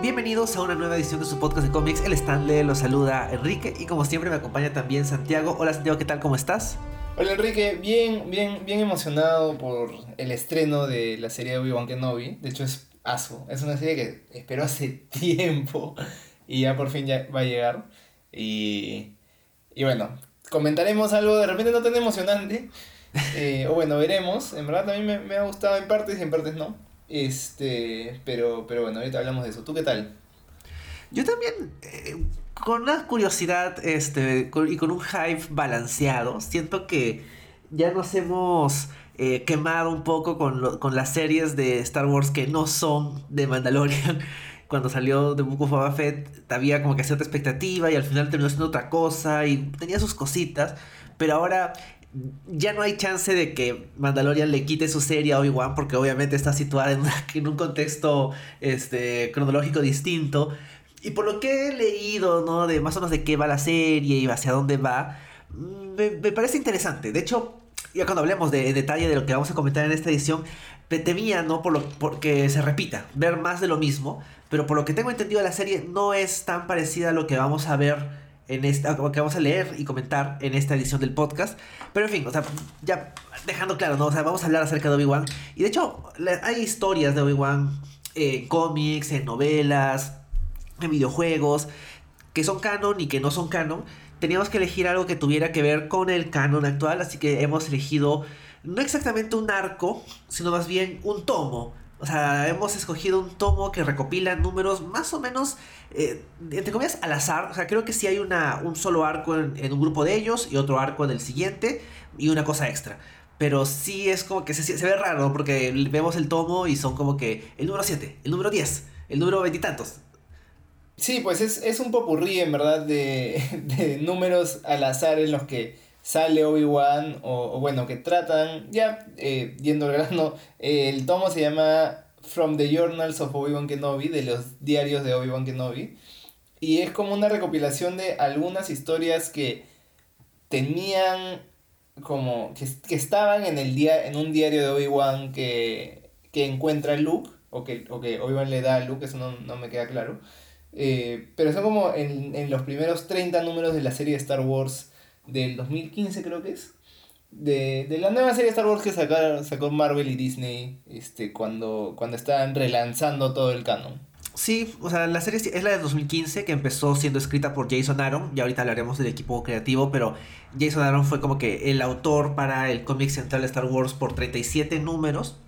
Bienvenidos a una nueva edición de su podcast de cómics. El Stanley los saluda Enrique y como siempre me acompaña también Santiago. Hola Santiago, ¿qué tal? ¿Cómo estás? Hola Enrique, bien, bien, bien emocionado por el estreno de la serie de Obi-Wan Kenobi. De hecho es aso, es una serie que espero hace tiempo y ya por fin ya va a llegar. Y, y bueno, comentaremos algo de repente no tan emocionante. Eh, o bueno, veremos. En verdad también me, me ha gustado en partes y en partes no. Este, pero, pero bueno, ahorita hablamos de eso. ¿Tú qué tal? Yo también, eh, con una curiosidad este, y con un hype balanceado, siento que ya nos hemos eh, quemado un poco con, con las series de Star Wars que no son de Mandalorian. Cuando salió de Book of Boba Fett había como que cierta expectativa y al final terminó siendo otra cosa y tenía sus cositas. Pero ahora ya no hay chance de que Mandalorian le quite su serie a Obi-Wan porque obviamente está situada en, un contexto este, cronológico distinto. Y por lo que he leído, ¿no? De más o menos de qué va la serie y hacia dónde va, mm, me, parece interesante. De hecho, ya cuando hablemos de, detalle de lo que vamos a comentar en esta edición, me temía, ¿no? Por lo, porque se repita, ver más de lo mismo. Pero por lo que tengo entendido, la serie no es tan parecida a lo que vamos a ver en esta, que vamos a leer y comentar en esta edición del podcast. Pero en fin, o sea, ya dejando claro, ¿no? O sea, vamos a hablar acerca de Obi-Wan. Y de hecho, hay historias de Obi-Wan en cómics, en novelas, en videojuegos, que son canon y que no son canon. Teníamos que elegir algo que tuviera que ver con el canon actual, así que hemos elegido no exactamente un arco, sino más bien un tomo o sea, hemos escogido un tomo que recopila números más o menos, eh, entre comillas, al azar. O sea, creo que sí hay una, un solo arco en, un grupo de ellos y otro arco en el siguiente y una cosa extra. Pero sí es como que se, ve raro porque vemos el tomo y son como que el número 7, el número 10, el número veintitantos. Sí, pues es, es un popurrí en verdad de, de números al azar en los que sale Obi-Wan, o, bueno, que tratan, ya eh, yendo al grano, el tomo se llama From the Journals of Obi-Wan Kenobi, de los diarios de Obi-Wan Kenobi, y es como una recopilación de algunas historias que tenían como que, que estaban en el día en un diario de Obi-Wan que, que encuentra Luke o que, o que Obi-Wan le da a Luke, eso no, me queda claro. Eh, pero son como en, en, los primeros 30 números de la serie de Star Wars del 2015 creo que es. De, la nueva serie Star Wars que sacaron, sacó Marvel y Disney este, cuando, cuando estaban relanzando todo el canon. Sí, o sea, la serie es la de 2015 que empezó siendo escrita por Jason Aaron. Y ahorita hablaremos del equipo creativo, pero Jason Aaron fue como que el autor para el cómic central de Star Wars por 37 números.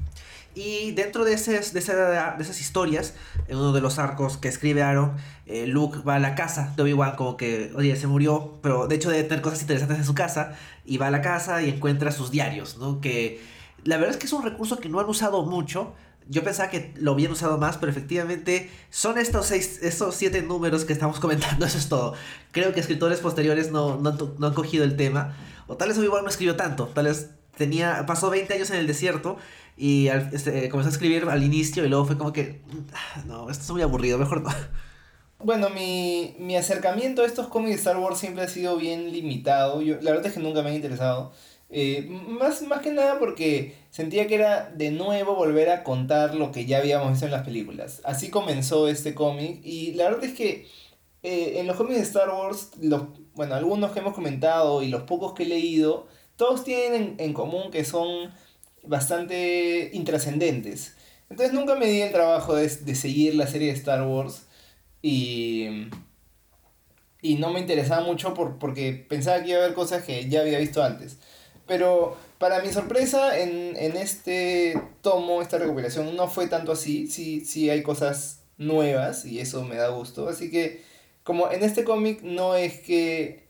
Y dentro de, de, esas historias, en uno de los arcos que escribe Aaron, eh, Luke va a la casa de Obi-Wan como que, oye, se murió, pero de hecho debe tener cosas interesantes en su casa, y va a la casa y encuentra sus diarios, ¿no? Que la verdad es que es un recurso que no han usado mucho. Yo pensaba que lo habían usado más, pero efectivamente son estos seis, estos siete números que estamos comentando, eso es todo. Creo que escritores posteriores no, no han cogido el tema, o tal vez Obi-Wan no escribió tanto, tal vez tenía, pasó 20 años en el desierto y este, comenzó a escribir al inicio y luego fue como que, ah, no, esto es muy aburrido, mejor no. Bueno, mi, mi acercamiento a estos cómics de Star Wars siempre ha sido bien limitado. Yo, la verdad es que nunca me han interesado. Eh, más, más que nada porque sentía que era de nuevo volver a contar lo que ya habíamos visto en las películas. Así comenzó este cómic y la verdad es que eh, en los cómics de Star Wars, los, bueno, algunos que hemos comentado y los pocos que he leído, todos tienen en, común que son bastante intrascendentes. Entonces nunca me di el trabajo de, seguir la serie de Star Wars y, y no me interesaba mucho por, porque pensaba que iba a haber cosas que ya había visto antes. Pero para mi sorpresa, en, este tomo, esta recopilación, no fue tanto así. Sí, sí hay cosas nuevas y eso me da gusto. Así que, como en este cómic no es que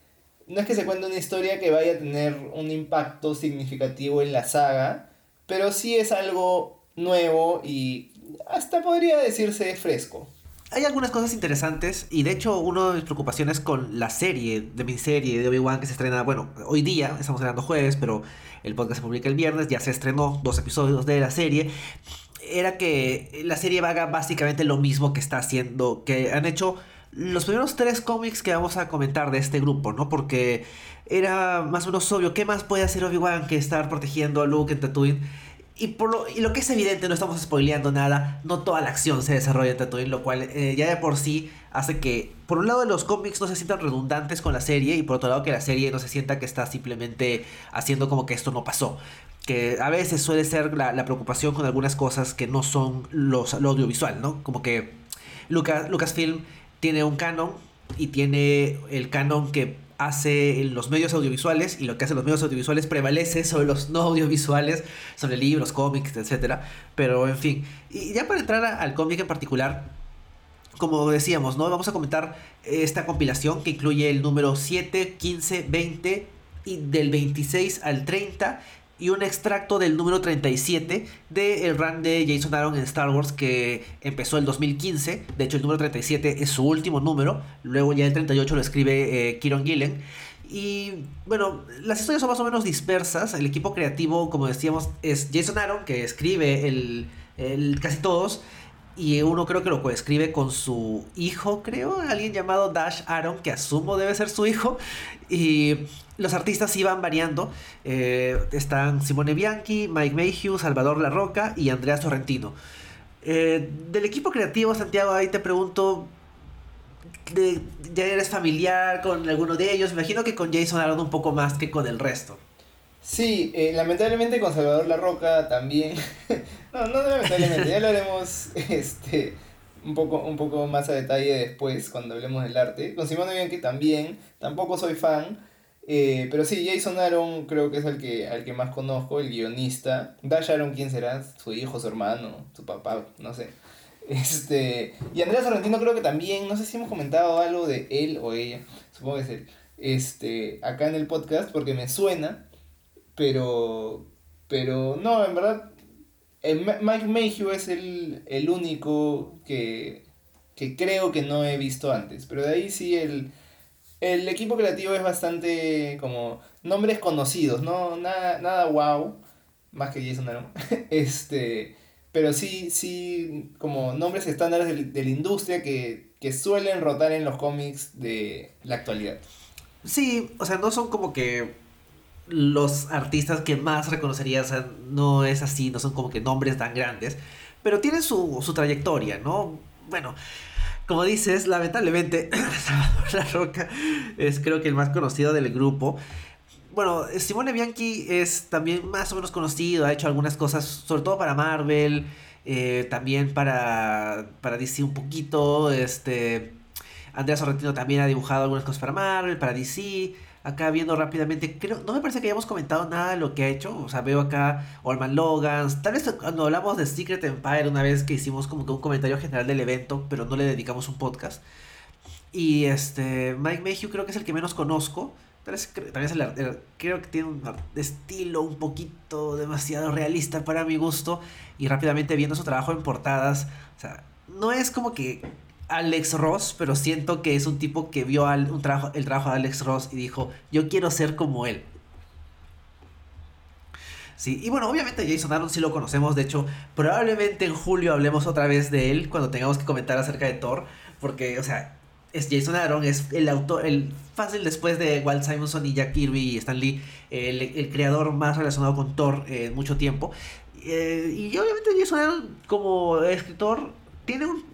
no es que se cuente una historia que vaya a tener un impacto significativo en la saga, pero sí es algo nuevo y hasta podría decirse fresco. Hay algunas cosas interesantes y de hecho una de mis preocupaciones con la serie de mi serie de Obi-Wan que se estrena, bueno, hoy día, estamos estrenando jueves, pero el podcast se publica el viernes, ya se estrenó dos episodios de la serie, era que la serie haga básicamente lo mismo que está haciendo, que han hecho los primeros tres cómics que vamos a comentar de este grupo, ¿no? Porque era más o menos obvio, ¿qué más puede hacer Obi-Wan que estar protegiendo a Luke en Tatooine? y, por lo, y lo que es evidente, no estamos spoileando nada, no toda la acción se desarrolla en Tatooine, lo cual eh, ya de por sí hace que, por un lado, los cómics no se sientan redundantes con la serie, y por otro lado, que la serie no se sienta que está simplemente haciendo como que esto no pasó. Que a veces suele ser la, la preocupación con algunas cosas que no son los, lo audiovisual, ¿no? Como que Lucas, Lucasfilm tiene un canon y tiene el canon que hace los medios audiovisuales y lo que hacen los medios audiovisuales prevalece sobre los no audiovisuales, sobre libros, cómics, etc. Pero en fin, y ya para entrar al cómic en particular, como decíamos, ¿no? Vamos a comentar esta compilación que incluye el número 7, 15, 20 y del 26 al 30 y un extracto del número 37 del run de Jason Aaron en Star Wars que empezó el 2015. De hecho, el número 37 es su último número. Luego ya el 38 lo escribe eh, Kieron Gillen. Y bueno, las historias son más o menos dispersas. El equipo creativo, como decíamos, es Jason Aaron, que escribe el, el casi todos. Y uno creo que lo coescribe con su hijo, creo, alguien llamado Dash Aaron, que asumo debe ser su hijo. Y los artistas iban variando. Eh, están Simone Bianchi, Mike Mayhew, Salvador La Roca y Andrea Sorrentino. Eh, del equipo creativo, Santiago, ahí te pregunto, ¿ya eres familiar con alguno de ellos? Me imagino que con Jason Aaron un poco más que con el resto. Sí, eh, lamentablemente con Salvador La Roca también. no, no lamentablemente, ya lo haremos este, un, poco, un poco más a detalle después cuando hablemos del arte. Con Simone Bianchi también, tampoco soy fan. Eh, pero sí, Jason Aaron creo que es el que, al que más conozco, el guionista. Dash Aaron, ¿quién será? Su hijo, su hermano, su papá, no sé. Este, y Andrea Sorrentino creo que también, no sé si hemos comentado algo de él o ella, supongo que es él, este, acá en el podcast, porque me suena, pero, pero no, en verdad, Mike Mayhew es el, el único que, que creo que no he visto antes, pero de ahí sí el el equipo creativo es bastante como nombres conocidos, no nada, nada wow, más que Jason Aaron. este, pero sí, sí, como nombres estándares de, la industria que, que suelen rotar en los cómics de la actualidad. Sí, o sea, no son como que los artistas que más reconocerías, no es así, no son como que nombres tan grandes, pero tienen su, su trayectoria, ¿no? Bueno, como dices, lamentablemente, Salvador La Roca es creo que el más conocido del grupo. Bueno, Simone Bianchi es también más o menos conocido, ha hecho algunas cosas, sobre todo para Marvel, eh, también para, para DC un poquito. Este, Andrea Sorrentino también ha dibujado algunas cosas para Marvel, para DC acá viendo rápidamente, creo, no me parece que hayamos comentado nada de lo que ha hecho, o sea, veo acá Orman Logan, tal vez cuando hablamos de Secret Empire una vez que hicimos como que un comentario general del evento, pero no le dedicamos un podcast. Y este, Mike Mayhew creo que es el que menos conozco, pero es, también es el, creo que tiene un estilo un poquito demasiado realista para mi gusto, y rápidamente viendo su trabajo en portadas, o sea, no es como que Alex Ross, pero siento que es un tipo que vio trabajo, el trabajo de Alex Ross y dijo, yo quiero ser como él. Sí, y bueno, obviamente Jason Aaron sí lo conocemos, de hecho, probablemente en julio hablemos otra vez de él cuando tengamos que comentar acerca de Thor, porque, o sea, es Jason Aaron, es el autor, el fácil después de Walt Simonson y Jack Kirby y Stan Lee, el, creador más relacionado con Thor en mucho tiempo. Eh, y obviamente Jason Aaron como escritor tiene un,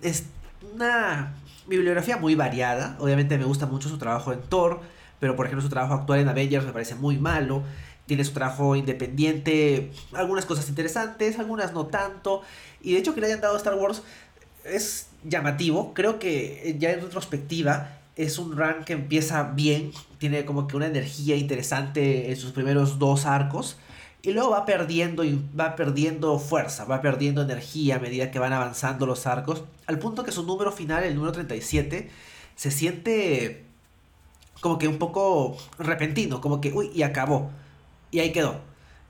una bibliografía muy variada. Obviamente me gusta mucho su trabajo en Thor, pero por ejemplo su trabajo actual en Avengers me parece muy malo. Tiene su trabajo independiente, algunas cosas interesantes, algunas no tanto. Y de hecho que le hayan dado Star Wars es llamativo. Creo que ya en retrospectiva es un run que empieza bien. Tiene como que una energía interesante en sus primeros dos arcos y luego va perdiendo y va perdiendo fuerza, va perdiendo energía a medida que van avanzando los arcos, al punto que su número final, el número 37, se siente como que un poco repentino, como que, uy, y acabó, y ahí quedó.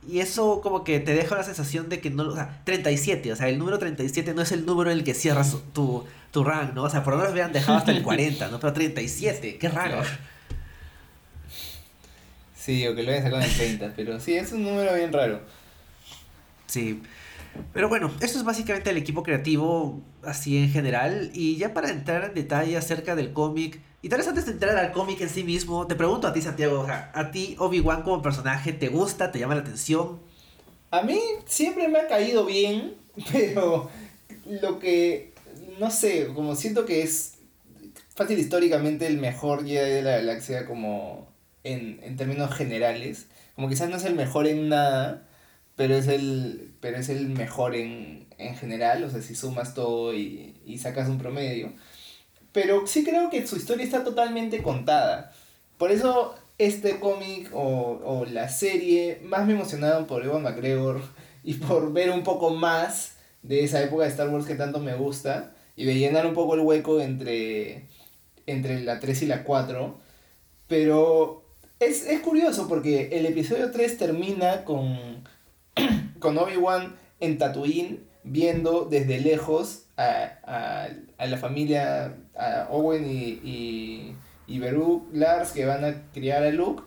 Y eso como que te deja la sensación de que no, o sea, 37, o sea, el número 37 no es el número en el que cierras tu, tu rank, ¿no? O sea, por lo menos habían dejado hasta el 40, ¿no? Pero 37, qué raro. Sí, o que lo hayan sacado en 30, pero sí, es un número bien raro. Sí. Pero bueno, esto es básicamente el equipo creativo así en general. Y ya para entrar en detalle acerca del cómic, y tal vez antes de entrar al cómic en sí mismo, te pregunto a ti, Santiago, a ti Obi-Wan como personaje, ¿te gusta? ¿Te llama la atención? A mí siempre me ha caído bien, pero lo que, no sé, como siento que es fácil históricamente el mejor Jedi de la galaxia como en, en términos generales. Como quizás no es el mejor en nada, pero es el, pero es el mejor en, en general, o sea, si sumas todo y, y sacas un promedio. Pero sí creo que su historia está totalmente contada. Por eso este cómic o, o la serie más me emocionaron por Ewan McGregor y por ver un poco más de esa época de Star Wars que tanto me gusta y de llenar un poco el hueco entre, entre la 3 y la 4. Pero es, es curioso porque el episodio 3 termina con, con Obi-Wan en Tatooine viendo desde lejos a, a, a la familia, a Owen y, y, y Beru Lars que van a criar a Luke.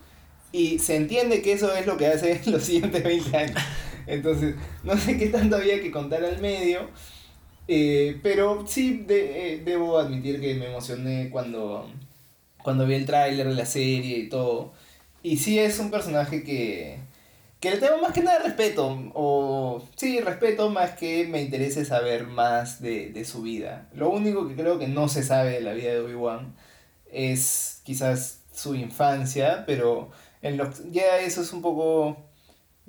Y se entiende que eso es lo que hace los siguientes 20 años. Entonces, no sé qué tanto había que contar al medio. Eh, pero sí de, eh, debo admitir que me emocioné cuando, cuando vi el tráiler de la serie y todo. Y sí es un personaje que, que le tengo más que nada respeto. O sí, respeto más que me interese saber más de, de su vida. Lo único que creo que no se sabe de la vida de Obi-Wan es quizás su infancia, pero en los, ya eso es un poco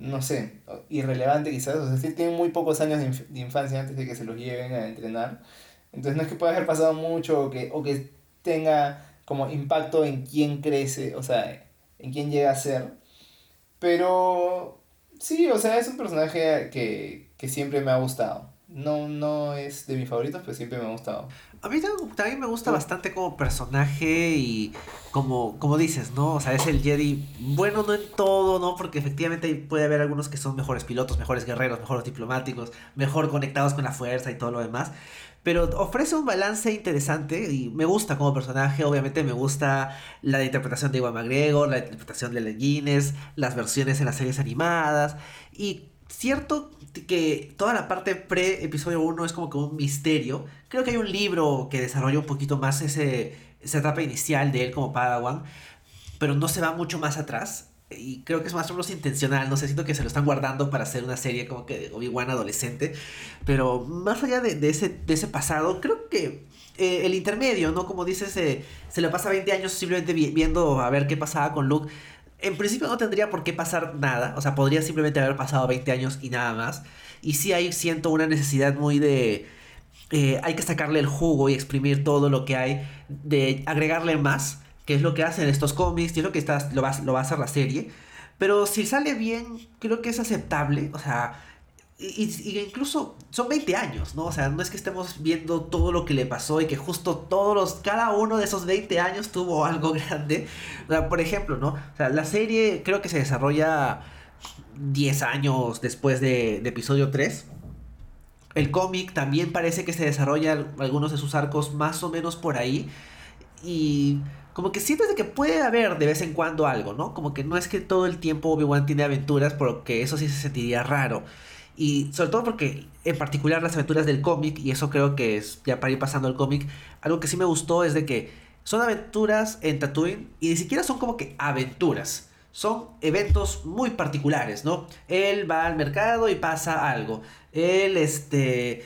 no sé, irrelevante quizás, o sea, sí tienen muy pocos años de, inf de, infancia antes de que se los lleven a entrenar. Entonces no es que pueda haber pasado mucho o que, o que tenga como impacto en quién crece, o sea, en quién llega a ser. Pero sí, o sea, es un personaje que, que siempre me ha gustado. No, no es de mis favoritos, pero siempre me ha gustado. A mí también me gusta bastante como personaje y como, como dices, ¿no? O sea, es el Jedi bueno, no en todo, ¿no? Porque efectivamente puede haber algunos que son mejores pilotos, mejores guerreros, mejores diplomáticos, mejor conectados con la fuerza y todo lo demás. Pero ofrece un balance interesante y me gusta como personaje. Obviamente me gusta la interpretación de Iwan McGregor, la interpretación de Guinness, las versiones en las series animadas. Y cierto que toda la parte pre-episodio 1 es como que un misterio. Creo que hay un libro que desarrolla un poquito más ese, esa etapa inicial de él como Padawan, pero no se va mucho más atrás. Y creo que es más o menos intencional, no sé, siento que se lo están guardando para hacer una serie como que Obi-Wan adolescente. Pero más allá de, de, ese, de ese pasado, creo que eh, el intermedio, ¿no? Como dices, eh, se le pasa 20 años simplemente viendo a ver qué pasaba con Luke en principio no tendría por qué pasar nada, o sea, podría simplemente haber pasado 20 años y nada más. Y sí hay, siento una necesidad muy de... Eh, hay que sacarle el jugo y exprimir todo lo que hay, de agregarle más, que es lo que hacen estos cómics, y es lo que está, lo, va, lo va a hacer la serie. Pero si sale bien, creo que es aceptable, o sea, y, incluso son 20 años, ¿no? O sea, no es que estemos viendo todo lo que le pasó y que justo todos los, cada uno de esos 20 años tuvo algo grande. O sea, por ejemplo, ¿no? O sea, la serie creo que se desarrolla 10 años después de, episodio 3. El cómic también parece que se desarrolla algunos de sus arcos más o menos por ahí. Y como que sientes que puede haber de vez en cuando algo, ¿no? Como que no es que todo el tiempo Obi-Wan tiene aventuras, porque eso sí se sentiría raro. Y sobre todo porque en particular las aventuras del cómic, y eso creo que es ya para ir pasando al cómic, algo que sí me gustó es de que son aventuras en Tatooine y ni siquiera son como que aventuras. Son eventos muy particulares, ¿no? Él va al mercado y pasa algo. Él, este,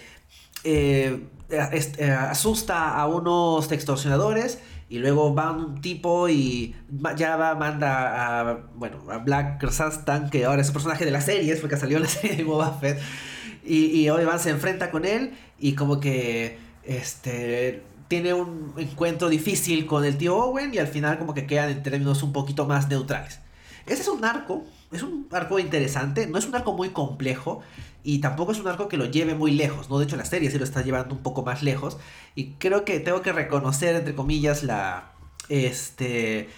eh, este asusta a unos extorsionadores y luego va un tipo y ya va, manda a, bueno, a Black Krrsantan, que ahora es un personaje de la serie, porque salió en la serie de Boba Fett. Y, y Obi-Wan se enfrenta con él y como que este tiene un encuentro difícil con el tío Owen y al final como que quedan en términos un poquito más neutrales. Ese es un arco, es un arco interesante, no es un arco muy complejo y tampoco es un arco que lo lleve muy lejos, ¿no? De hecho la serie sí lo está llevando un poco más lejos y creo que tengo que reconocer, entre comillas, la... Este...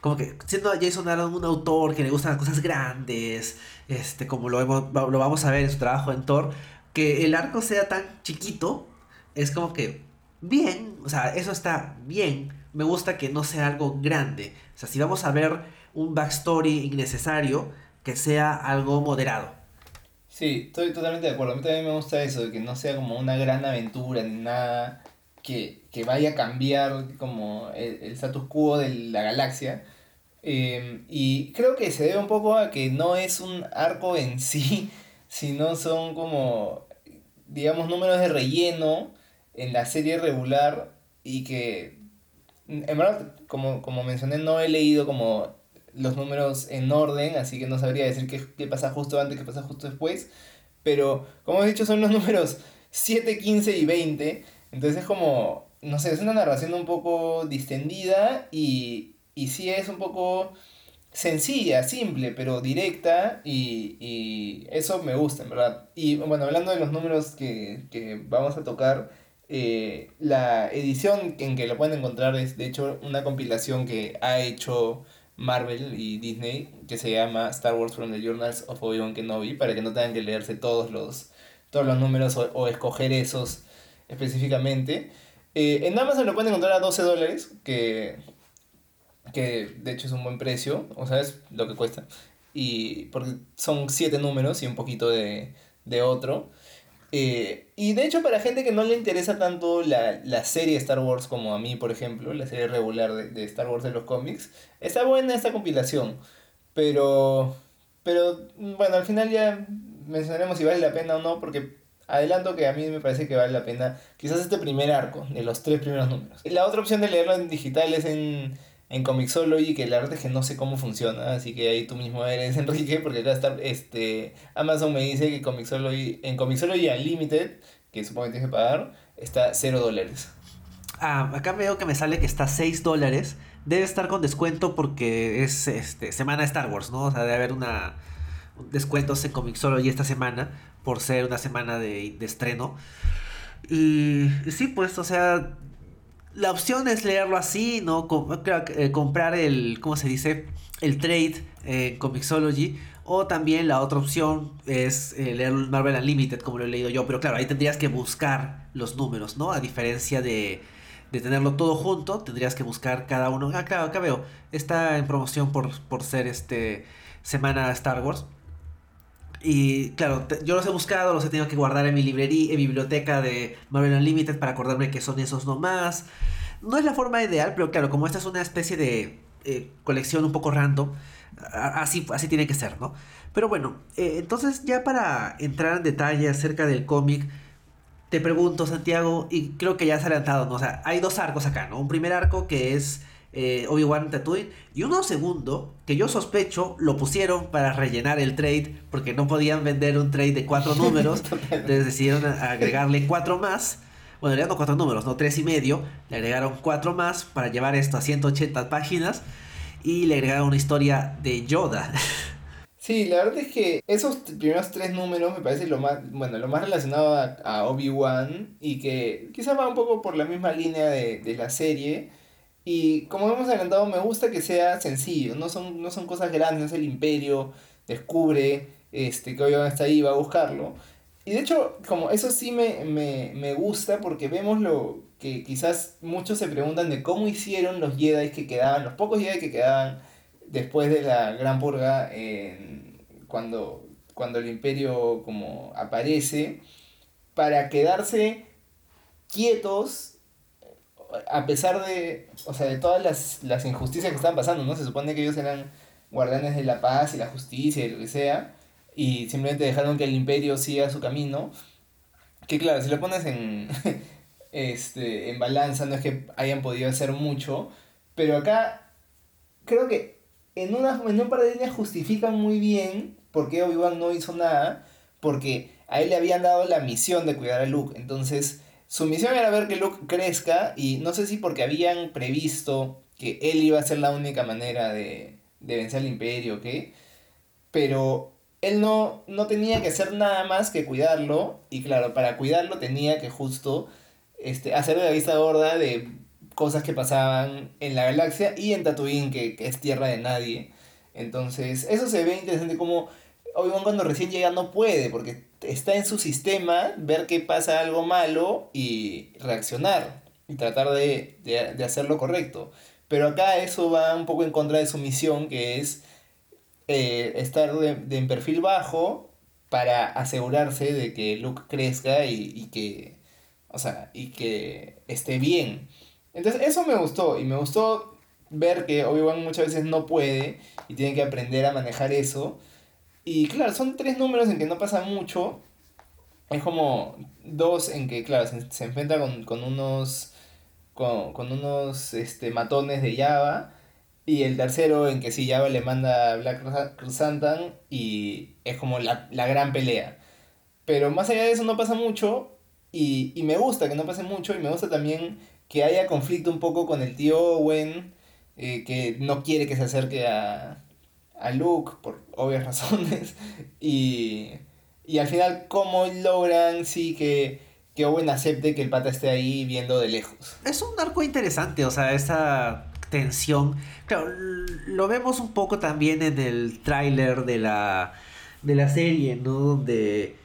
Como que siendo Jason Aaron un autor que le gustan las cosas grandes, este, como lo, lo vamos a ver en su trabajo en Thor, que el arco sea tan chiquito, es como que bien, o sea, eso está bien. Me gusta que no sea algo grande. O sea, si vamos a ver un backstory innecesario, que sea algo moderado. Sí, estoy totalmente de acuerdo. A mí también me gusta eso, de que no sea como una gran aventura ni nada que, que vaya a cambiar como el, el, status quo de la galaxia. Eh, y creo que se debe un poco a que no es un arco en sí sino son como, digamos, números de relleno en la serie regular y que, en verdad, como, como mencioné, no he leído como los números en orden, así que no sabría decir qué, qué pasa justo antes, qué pasa justo después, pero como he dicho, son los números 7, 15 y 20, entonces es como, no sé, es una narración un poco distendida y, y sí es un poco sencilla, simple, pero directa y, y, eso me gusta, en verdad. Y bueno, hablando de los números que, que vamos a tocar, eh, la edición en que lo pueden encontrar es de hecho una compilación que ha hecho Marvel y Disney que se llama Star Wars from the Journals of Obi-Wan Kenobi para que no tengan que leerse todos los, todos los números o, o escoger esos específicamente. Eh, en Amazon lo pueden encontrar a 12 dólares, que, que de hecho es un buen precio, o sea, es lo que cuesta. Y porque son 7 números y un poquito de, de otro. Eh, y de hecho para gente que no le interesa tanto la, la, serie Star Wars como a mí, por ejemplo, la serie regular de, de Star Wars de los cómics, está buena esta compilación. Pero, pero bueno, al final ya mencionaremos si vale la pena o no, porque adelanto que a mí me parece que vale la pena quizás este primer arco de los tres primeros números. La otra opción de leerlo en digital es en, en Comixology, que la verdad es que no sé cómo funciona, así que ahí tú mismo eres Enrique, porque acá está, este, Amazon me dice que Comixology, en Comixology Unlimited, que supongo que tienes que pagar, está 0 dólares. Ah, acá veo que me sale que está 6 dólares. Debe estar con descuento porque es este, semana Star Wars, ¿no? O sea, debe haber una descuentos en Comixology esta semana por ser una semana de, de estreno. Y, y, sí, pues, o sea, la opción es leerlo así, ¿no? Eh, comprar el, ¿cómo se dice? El trade en Comixology. O también la otra opción es eh, leer Marvel Unlimited, como lo he leído yo. Pero claro, ahí tendrías que buscar los números, ¿no? A diferencia de, de tenerlo todo junto, tendrías que buscar cada uno. Ah, claro, acá veo. Está en promoción por, por ser este semana Star Wars. Y claro, yo los he buscado, los he tenido que guardar en mi librería, en biblioteca de Marvel Unlimited para acordarme que son esos nomás. No es la forma ideal, pero claro, como esta es una especie de eh, colección un poco random, así, así tiene que ser, ¿no? Pero bueno, eh, entonces ya para entrar en detalle acerca del cómic, te pregunto, Santiago, y creo que ya has adelantado, ¿no? O sea, hay dos arcos acá, ¿no? Un primer arco que es eh, Obi-Wan Tatooine. Y uno segundo, que yo sospecho, lo pusieron para rellenar el trade, porque no podían vender un trade de cuatro números. entonces decidieron agregarle cuatro más. Bueno, le dieron cuatro números, no tres y medio. Le agregaron cuatro más para llevar esto a 180 páginas. Y le agregaron una historia de Yoda. Sí, la verdad es que esos primeros tres números me parece lo más, bueno, lo más relacionado a, a Obi-Wan y que quizá va un poco por la misma línea de, de la serie. Y como hemos adelantado, me gusta que sea sencillo, no son, no son cosas grandes, es el imperio, descubre este, que Obi-Wan está ahí, va a buscarlo. Y de hecho, como eso sí me, me, me gusta porque vemos lo que quizás muchos se preguntan de cómo hicieron los Jedi que quedaban, los pocos Jedi que quedaban después de la Gran Purga, cuando, cuando el imperio como aparece, para quedarse quietos a pesar de, o sea, de todas las, las injusticias que estaban pasando, ¿no? Se supone que ellos eran guardianes de la paz y la justicia y lo que sea, y simplemente dejaron que el imperio siga su camino. Que claro, si lo pones en, este, en balanza, no es que hayan podido hacer mucho, pero acá creo que en, una, en un par de líneas justifican muy bien por qué Obi-Wan no hizo nada, porque a él le habían dado la misión de cuidar a Luke, entonces su misión era ver que Luke crezca y no sé si porque habían previsto que él iba a ser la única manera de, de vencer al imperio qué, pero él no, no tenía que hacer nada más que cuidarlo y claro, para cuidarlo tenía que justo este, hacer la vista gorda de cosas que pasaban en la galaxia y en Tatooine, que, que es tierra de nadie. Entonces, eso se ve interesante como Obi-Wan cuando recién llega no puede, porque está en su sistema ver que pasa algo malo y reaccionar y tratar de, de, de hacer lo correcto. Pero acá eso va un poco en contra de su misión, que es eh, estar de, de, en perfil bajo para asegurarse de que Luke crezca y, y, que, o sea, y que esté bien. Entonces eso me gustó y me gustó ver que Obi-Wan muchas veces no puede y tiene que aprender a manejar eso. Y claro, son tres números en que no pasa mucho. Es como dos en que, claro, se, enfrenta con, con unos. Con, con, unos este, matones de Java. Y el tercero en que sí, Java le manda a Black Chrysanthemum y es como la, la gran pelea. Pero más allá de eso no pasa mucho. Y, y me gusta que no pase mucho. Y me gusta también que haya conflicto un poco con el tío Owen. Eh, que no quiere que se acerque a, a Luke por obvias razones. Y, y al final, ¿cómo logran sí que, que Owen acepte que el pata esté ahí viendo de lejos? Es un arco interesante, o sea, esa tensión. Claro, lo vemos un poco también en el tráiler de la, de la serie, ¿no? Donde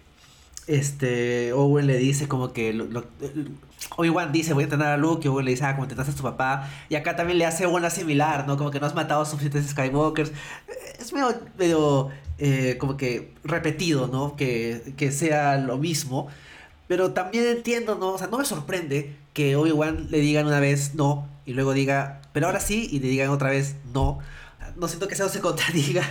este, Owen le dice como que... Obi-Wan dice, voy a entrenar a Luke, y Owen le dice, ah, como entrenaste a tu papá. Y acá también le hace una similar, ¿no? Como que no has matado suficientes Skywalkers. Es medio, medio eh, como que repetido, ¿no? Que, que sea lo mismo. Pero también entiendo, ¿no? O sea, no me sorprende que Obi-Wan le digan una vez no y luego diga, pero ahora sí, y le digan otra vez no. No siento que eso se contradiga.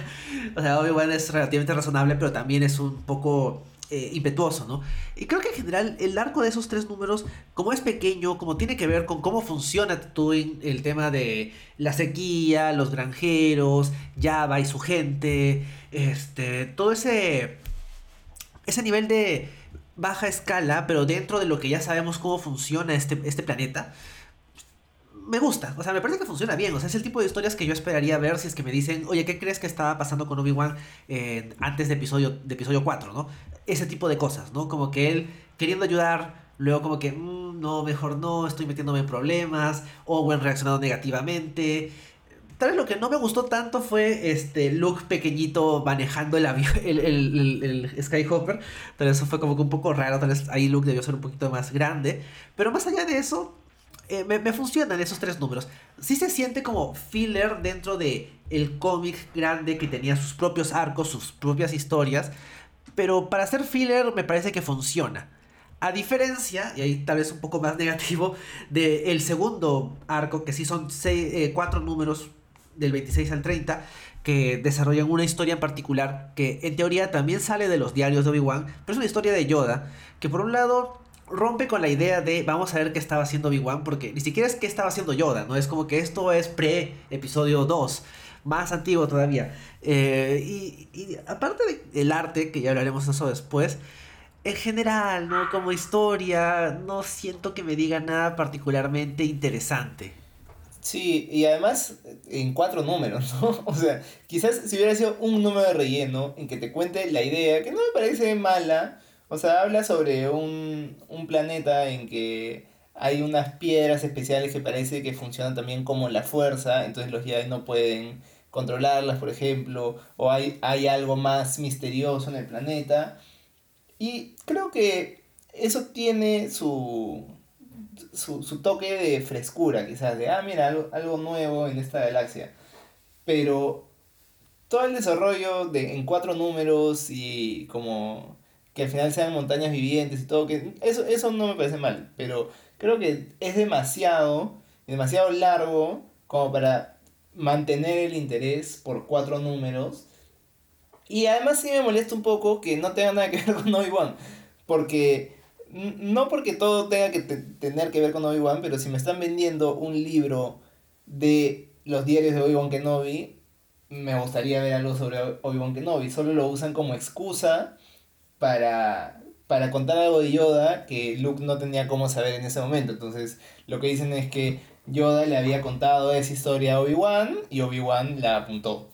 O sea, Obi-Wan es relativamente razonable, pero también es un poco eh, impetuoso, ¿no? Y creo que en general el arco de esos tres números, como es pequeño, como tiene que ver con cómo funciona Tatooine, el tema de la sequía, los granjeros, Java y su gente, este, todo ese, ese nivel de baja escala, pero dentro de lo que ya sabemos cómo funciona este, este planeta, me gusta, o sea, me parece que funciona bien, o sea, es el tipo de historias que yo esperaría ver si es que me dicen, oye, ¿qué crees que estaba pasando con Obi-Wan eh, antes de episodio, de episodio 4, ¿no? Ese tipo de cosas, ¿no? Como que él queriendo ayudar, luego como que, mm, no, mejor no, estoy metiéndome en problemas, Owen reaccionando negativamente. Tal vez lo que no me gustó tanto fue este Luke pequeñito manejando el avión, el, el, el Skyhopper. Tal vez eso fue como que un poco raro, tal vez ahí Luke debió ser un poquito más grande. Pero más allá de eso, eh, me, me, funcionan esos tres números. Sí se siente como filler dentro de el cómic grande que tenía sus propios arcos, sus propias historias. Pero para ser filler me parece que funciona. A diferencia, y ahí tal vez un poco más negativo, del el segundo arco, que sí son seis, eh, cuatro números del 26 al 30, que desarrollan una historia en particular que en teoría también sale de los diarios de Obi-Wan, pero es una historia de Yoda, que por un lado rompe con la idea de vamos a ver qué estaba haciendo Obi-Wan, porque ni siquiera es qué estaba haciendo Yoda, ¿no? Es como que esto es pre-episodio 2, más antiguo todavía. Eh, y, aparte del arte, que ya hablaremos eso después, en general, ¿no? Como historia, no siento que me diga nada particularmente interesante. Sí, y además en cuatro números, ¿no? O sea, quizás si hubiera sido un número de relleno en que te cuente la idea, que no me parece mala, o sea, habla sobre un, un planeta en que hay unas piedras especiales que parece que funcionan también como la fuerza, entonces los Jedi no pueden controlarlas, por ejemplo, o hay, hay algo más misterioso en el planeta. Y creo que eso tiene su, su, su toque de frescura, quizás, de, ah, mira, algo, algo nuevo en esta galaxia. Pero todo el desarrollo de, en cuatro números y como que al final sean montañas vivientes y todo, que eso, eso no me parece mal, pero creo que es demasiado, demasiado largo como para mantener el interés por cuatro números. Y además sí me molesta un poco que no tenga nada que ver con Obi-Wan, porque no porque todo tenga que tener que ver con Obi-Wan, pero si me están vendiendo un libro de los diarios de Obi-Wan Kenobi, me gustaría ver algo sobre Obi-Wan Kenobi. Solo lo usan como excusa para, para contar algo de Yoda que Luke no tenía cómo saber en ese momento. Entonces, lo que dicen es que Yoda le había contado esa historia a Obi-Wan y Obi-Wan la apuntó.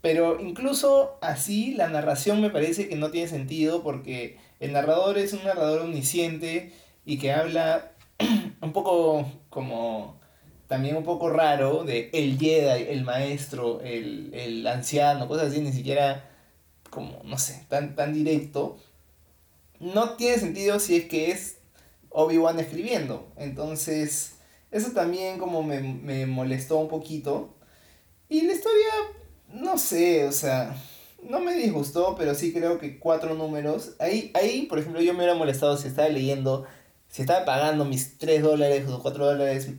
Pero incluso así, la narración me parece que no tiene sentido porque el narrador es un narrador omnisciente y que habla un poco como también un poco raro de el Jedi, el maestro, el, el anciano, cosas así, ni siquiera como, no sé, tan, tan directo no tiene sentido si es que es Obi-Wan escribiendo. Entonces, eso también como me, me molestó un poquito. Y la historia, no sé, o sea, no me disgustó, pero sí creo que cuatro números. Ahí, ahí, por ejemplo, yo me hubiera molestado si estaba leyendo, si estaba pagando mis 3 dólares o 4 dólares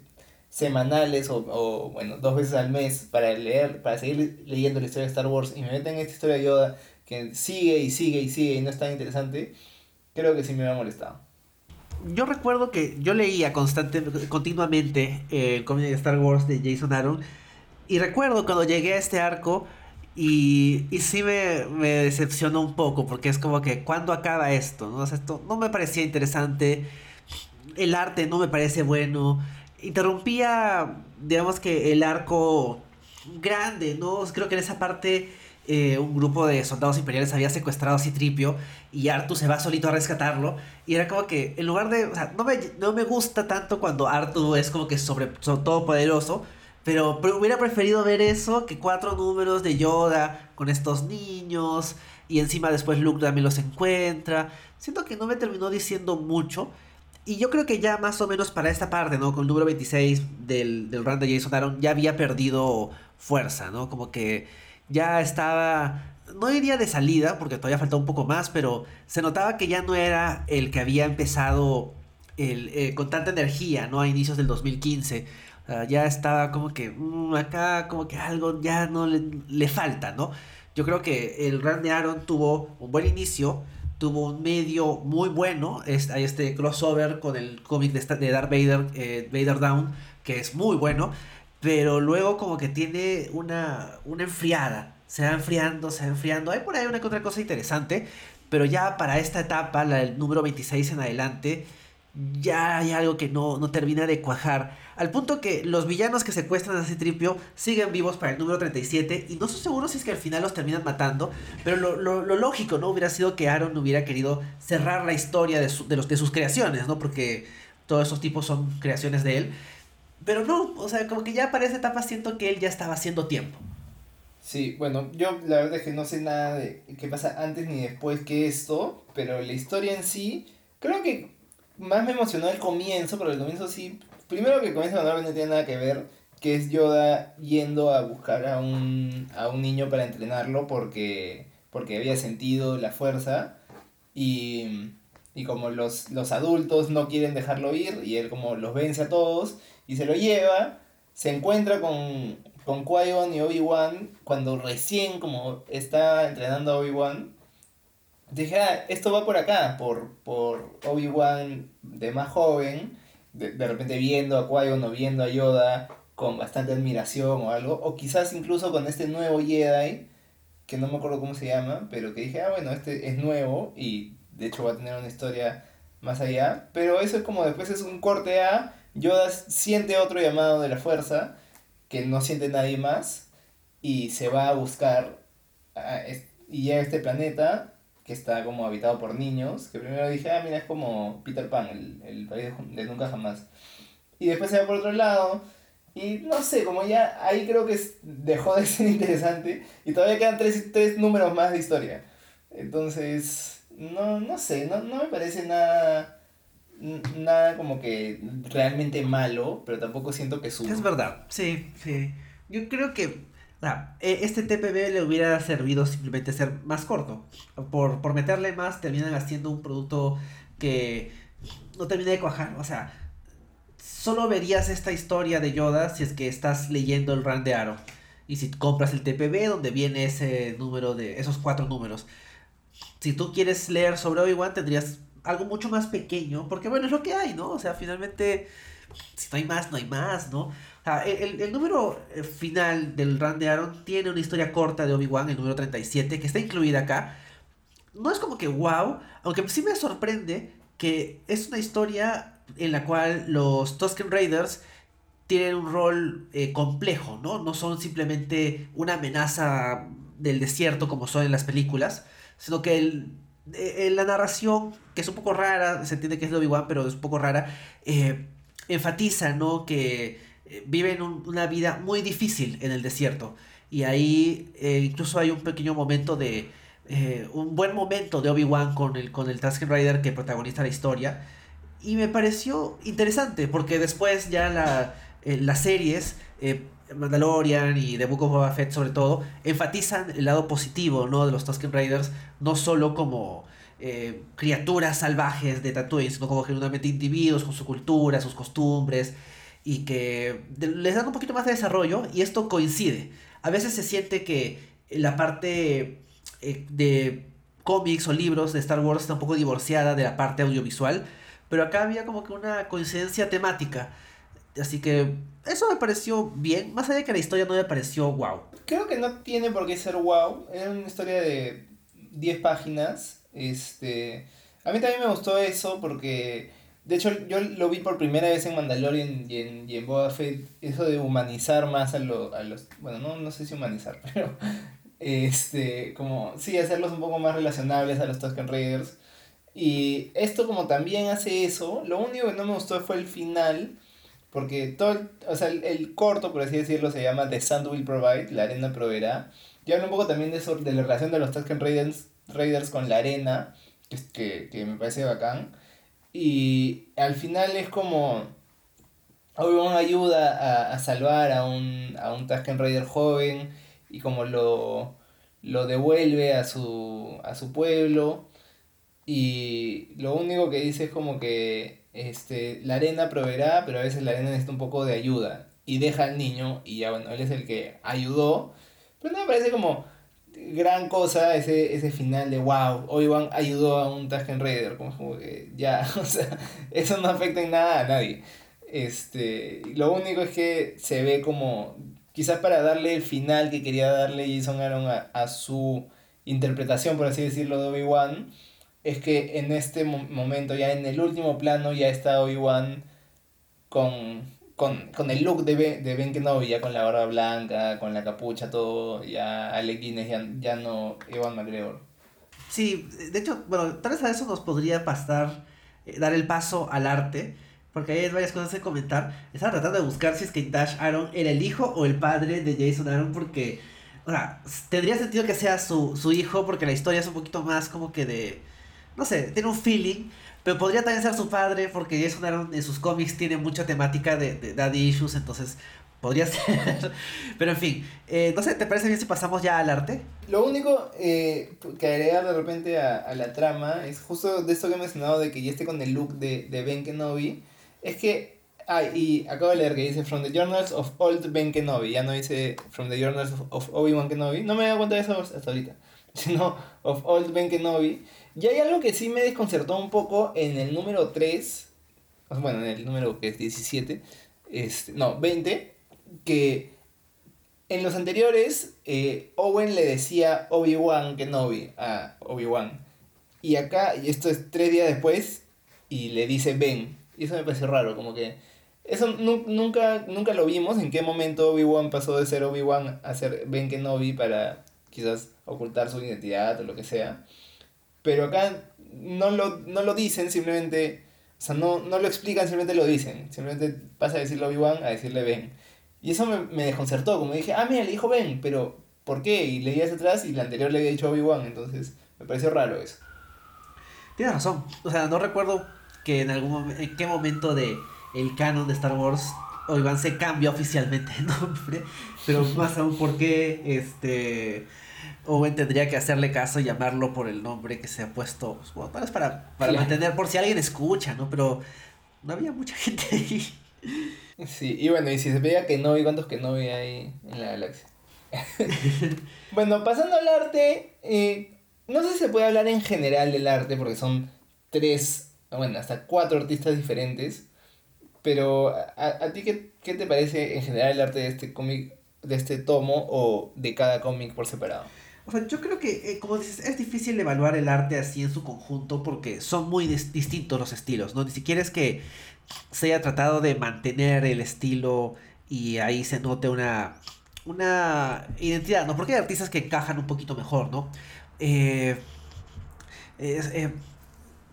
semanales o, o, bueno, dos veces al mes para leer, para seguir leyendo la historia de Star Wars y me meten en esta historia de Yoda que sigue y sigue y sigue y no es tan interesante, creo que sí me ha molestado. Yo recuerdo que yo leía constante, continuamente el cómic de Star Wars de Jason Aaron y recuerdo cuando llegué a este arco y, y sí me, me, decepcionó un poco porque es como que ¿cuándo acaba esto? ¿no? esto no me parecía interesante, el arte no me parece bueno, interrumpía digamos que el arco grande, ¿no? Creo que en esa parte eh, un grupo de soldados imperiales había secuestrado a Citripio y Artu se va solito a rescatarlo. Y era como que, en lugar de. O sea, no me, no me gusta tanto cuando Artu es como que sobre, sobre todo poderoso. Pero, hubiera preferido ver eso que cuatro números de Yoda con estos niños. Y encima después Luke también los encuentra. Siento que no me terminó diciendo mucho. Y yo creo que ya más o menos para esta parte, ¿no? Con el número 26 del, del run de Jason Aaron ya había perdido fuerza, ¿no? Como que ya estaba, no diría de salida, porque todavía faltaba un poco más, pero se notaba que ya no era el que había empezado eh, con tanta energía, ¿no? A inicios del 2015. ya estaba como que mm, acá como que algo ya no le, falta, ¿no? Yo creo que el run de Aaron tuvo un buen inicio, tuvo un medio muy bueno, es, hay este crossover con el cómic de, de Darth Vader, eh, Vader Down, que es muy bueno, pero luego como que tiene una, una enfriada. Se va enfriando, se va enfriando. Hay por ahí una otra cosa interesante, pero ya para esta etapa, la del número 26 en adelante, ya hay algo que no, no termina de cuajar. Al punto que los villanos que secuestran a Citripio siguen vivos para el número 37 y no estoy seguro si es que al final los terminan matando, pero lo, lo, lo lógico, ¿no? Hubiera sido que Aaron hubiera querido cerrar la historia de, de, los, de sus creaciones, ¿no? Porque todos esos tipos son creaciones de él. Pero no, o sea, como que ya para esa etapa siento que él ya estaba haciendo tiempo. Sí, bueno, yo la verdad es que no sé nada de qué pasa antes ni después que esto, pero la historia en sí, creo que más me emocionó el comienzo, pero el comienzo sí, primero que el comienzo no tiene nada que ver, que es Yoda yendo a buscar a un, a un niño para entrenarlo porque, porque había sentido la fuerza y, y como los, los adultos no quieren dejarlo ir y él como los vence a todos y se lo lleva, se encuentra con, con Qui-Gon y Obi-Wan cuando recién como está entrenando a Obi-Wan. Dije, ah, esto va por acá, por, por Obi-Wan de más joven, de, de repente viendo a Qui-Gon o viendo a Yoda con bastante admiración o algo, o quizás incluso con este nuevo Jedi, que no me acuerdo cómo se llama, pero que dije, ah, bueno, este es nuevo y de hecho va a tener una historia más allá, pero eso es como después es un corte a Yoda siente otro llamado de la fuerza que no siente nadie más y se va a buscar a, y llega a este planeta que está como habitado por niños, que primero dije, ah, mira, es como Peter Pan, el, el país de nunca jamás. Y después se va por otro lado, y no sé, como ya ahí creo que dejó de ser interesante, y todavía quedan tres, tres números más de historia. Entonces, no, no sé, no, no me parece nada nada como que realmente malo, pero tampoco siento que su... Es verdad, sí, sí. Yo creo que e, este TPB le hubiera servido simplemente ser más corto. Por, por meterle más terminan haciendo un producto que no termina de cuajar. O sea, solo verías esta historia de Yoda si es que estás leyendo el run de Aro. Y si compras el TPB donde viene ese número de esos cuatro números. Si tú quieres leer sobre Obi-Wan tendrías algo mucho más pequeño, porque bueno, es lo que hay, ¿no? O sea, finalmente, si no hay más, no hay más, ¿no? O sea, el, el número eh, final del run de Aaron tiene una historia corta de Obi-Wan, el número 37, que está incluida acá. No es como que wow, aunque sí me sorprende que es una historia en la cual los Tusken Raiders tienen un rol eh, complejo, ¿no? No son simplemente una amenaza del desierto como son en las películas, sino que el, eh, la narración, que es un poco rara, se entiende que es de Obi-Wan, pero es un poco rara, eh, enfatiza, ¿no? Que eh, viven una vida muy difícil en el desierto. Y ahí incluso hay un pequeño momento de... un buen momento de Obi-Wan con el, con el Tusken Rider que protagoniza la historia. Y me pareció interesante, porque después ya la, las series Mandalorian y The Book of Boba Fett sobre todo, enfatizan el lado positivo ¿no? de los Tusken Raiders, no solo como eh, criaturas salvajes de Tatooine, sino como genuinamente individuos con su cultura, sus costumbres, y que les dan un poquito más de desarrollo, y esto coincide. A veces se siente que la parte eh, de cómics o libros de Star Wars está un poco divorciada de la parte audiovisual, pero acá había como que una coincidencia temática. Así que eso me pareció bien, más allá de que la historia no me pareció wow. Creo que no tiene por qué ser wow, era una historia de 10 páginas. Este, a mí también me gustó eso porque, de hecho, yo lo vi por primera vez en Mandalorian y en, y en Boba Fett, eso de humanizar más a, lo, a los, bueno, no, no sé si humanizar, pero, este, como, sí, hacerlos un poco más relacionables a los Tusken Raiders. Y esto como también hace eso, lo único que no me gustó fue el final, porque todo, el, o sea, el, corto, por así decirlo, se llama The Sand Will Provide, la arena proveerá. Y habla un poco también de, eso, de la relación de los Tusken Raiders, Raiders con la arena, que, que me parece bacán. Y al final es como... Obi-Wan ayuda a, a, salvar a un, a un Tusken Raider joven y como lo, lo devuelve a su, a su pueblo. Y lo único que dice es como que este, la arena proveerá, pero a veces la arena necesita un poco de ayuda. Y deja al niño, y ya bueno, él es el que ayudó. Pero no me parece como gran cosa ese, ese final de wow, Obi-Wan ayudó a un Tusken Raider. Como, que ya, o sea, eso no afecta en nada a nadie. Este, lo único es que se ve como, quizás para darle el final que quería darle Jason Aaron a, a su interpretación, por así decirlo, de Obi-Wan es que en este momento, ya en el último plano, ya está Obi-Wan con, con, con, el look de Ben, de ben Kenobi, ya con la barba blanca, con la capucha, todo, ya Alec Guinness, ya, ya no Ewan McGregor. Sí, de hecho, bueno, tal vez a eso nos podría pasar, eh, dar el paso al arte, porque hay varias cosas que comentar. Estaba tratando de buscar si es que Dash Aaron era el hijo o el padre de Jason Aaron, porque, o sea, tendría sentido que sea su, su hijo, porque la historia es un poquito más como que de no sé, tiene un feeling, pero podría también ser su padre, porque Jason Aaron en sus cómics tiene mucha temática de, daddy issues, entonces podría ser. pero en fin, eh, no sé, ¿te parece bien si pasamos ya al arte? Lo único eh, que agregar de repente a, la trama es justo de esto que he mencionado, de que ya esté con el look de, de Ben Kenobi, es que Ah, y acabo de leer que dice From the Journals of Old Ben Kenobi. Ya no dice From the Journals of, of Obi-Wan Kenobi. No me he dado cuenta de eso hasta ahorita. Sino of Old Ben Kenobi. Y hay algo que sí me desconcertó un poco en el número 3, bueno, en el número que es 17, este, no, 20, que en los anteriores eh, Owen le decía Obi-Wan Kenobi a Obi-Wan. Y acá, y esto es tres días después, y le dice Ben. Y eso me parece raro, como que... Eso nunca, nunca lo vimos, en qué momento Obi-Wan pasó de ser Obi-Wan a ser Ben Kenobi para quizás ocultar su identidad o lo que sea. Pero acá no lo, no lo dicen, simplemente, o sea, no, no lo explican, simplemente lo dicen. Simplemente pasa a decirle Obi-Wan a decirle Ben. Y eso me, me desconcertó, como dije, ah, mira, le dijo Ben, pero ¿por qué? Y leí hacia atrás y la anterior le había dicho Obi-Wan, entonces me pareció raro eso. Tienes razón, o sea, no recuerdo que en algún en qué momento de el canon de Star Wars Obi-Wan se cambia oficialmente el nombre, pero más aún por qué este Owen tendría que hacerle caso y llamarlo por el nombre que se ha puesto. Pues, bueno, para, para, mantener, por si alguien escucha, ¿no? Pero no había mucha gente ahí. Sí, y bueno, y si se veía que no, ¿y cuántos que no había ahí en la galaxia? bueno, pasando al arte, eh, no sé si se puede hablar en general del arte, porque son tres, bueno, hasta cuatro artistas diferentes. Pero, ¿a, a ti qué, qué te parece en general el arte de este cómic, de este tomo o de cada cómic por separado? O sea, yo creo que, eh, como dices, es difícil evaluar el arte así en su conjunto porque son muy distintos los estilos, ¿no? Ni siquiera es que se haya tratado de mantener el estilo y ahí se note una, una identidad, ¿no? Porque hay artistas que encajan un poquito mejor, ¿no? Eh, eh,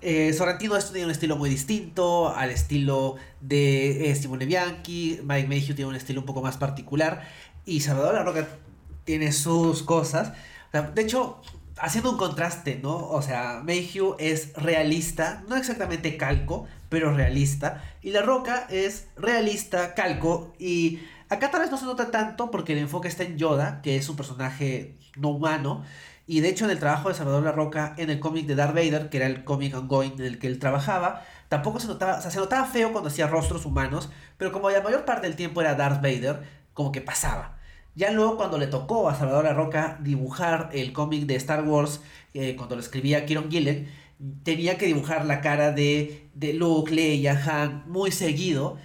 eh, tiene un estilo muy distinto al estilo de eh, Simone Bianchi, Mike Mayhew tiene un estilo un poco más particular y Salvador La Roca tiene sus cosas de hecho, haciendo un contraste, ¿no? O sea, Mayhew es realista, no exactamente calco, pero realista. Y La Roca es realista, calco. Y acá tal vez no se nota tanto porque el enfoque está en Yoda, que es un personaje no humano. Y de hecho en el trabajo de Salvador La Roca, en el cómic de Darth Vader, que era el cómic ongoing en el que él trabajaba, tampoco se notaba, o sea, se notaba feo cuando hacía rostros humanos, pero como la mayor parte del tiempo era Darth Vader, como que pasaba. Ya luego cuando le tocó a Salvador La Roca dibujar el cómic de Star Wars, eh, cuando lo escribía Kieron Gillen, tenía que dibujar la cara de, de Luke, Leia, Han muy seguido.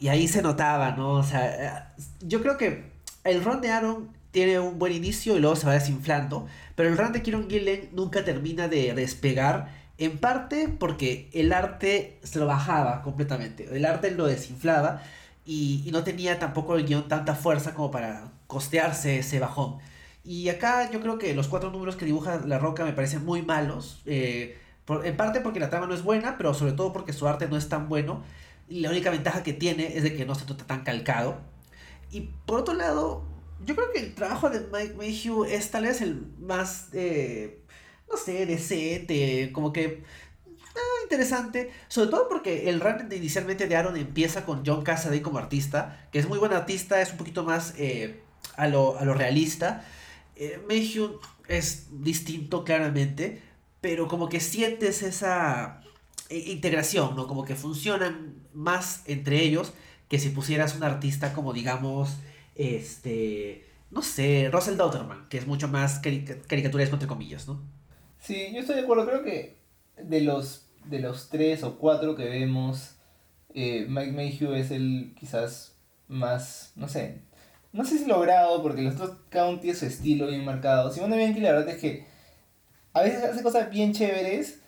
Y ahí se notaba, ¿no? O sea, eh, yo creo que el run de Aaron tiene un buen inicio y luego se va desinflando. Pero el run de Kieron Gillen nunca termina de despegar. En parte porque el arte se lo bajaba completamente. El arte lo desinflaba. Y, no tenía tampoco el guion tanta fuerza como para costearse ese bajón. Y acá yo creo que los cuatro números que dibuja La Roca me parecen muy malos. Eh, en parte porque la trama no es buena, pero sobre todo porque su arte no es tan bueno. Y la única ventaja que tiene es de que no se trata tan calcado. Y por otro lado, yo creo que el trabajo de Mike Mayhew es tal vez el más, eh, no sé, decente, como que interesante. Sobre todo porque el run inicialmente de Aaron empieza con John Cassaday como artista, que es muy buen artista, es un poquito más eh, a, lo, a, lo, realista. Eh, es distinto claramente, pero como que sientes esa integración, ¿no? Como que funcionan más entre ellos que si pusieras un artista como digamos, este, no sé, Russell Dauterman, que es mucho más caricaturesco entre comillas, ¿no? Sí, yo estoy de acuerdo, creo que de los, de los tres o cuatro que vemos, eh, Mike Mayhew es el quizás más, no sé, no sé si logrado, porque los dos, cada uno tiene su estilo bien marcado. Simone Bianchi la verdad es que a veces hace cosas bien chéveres,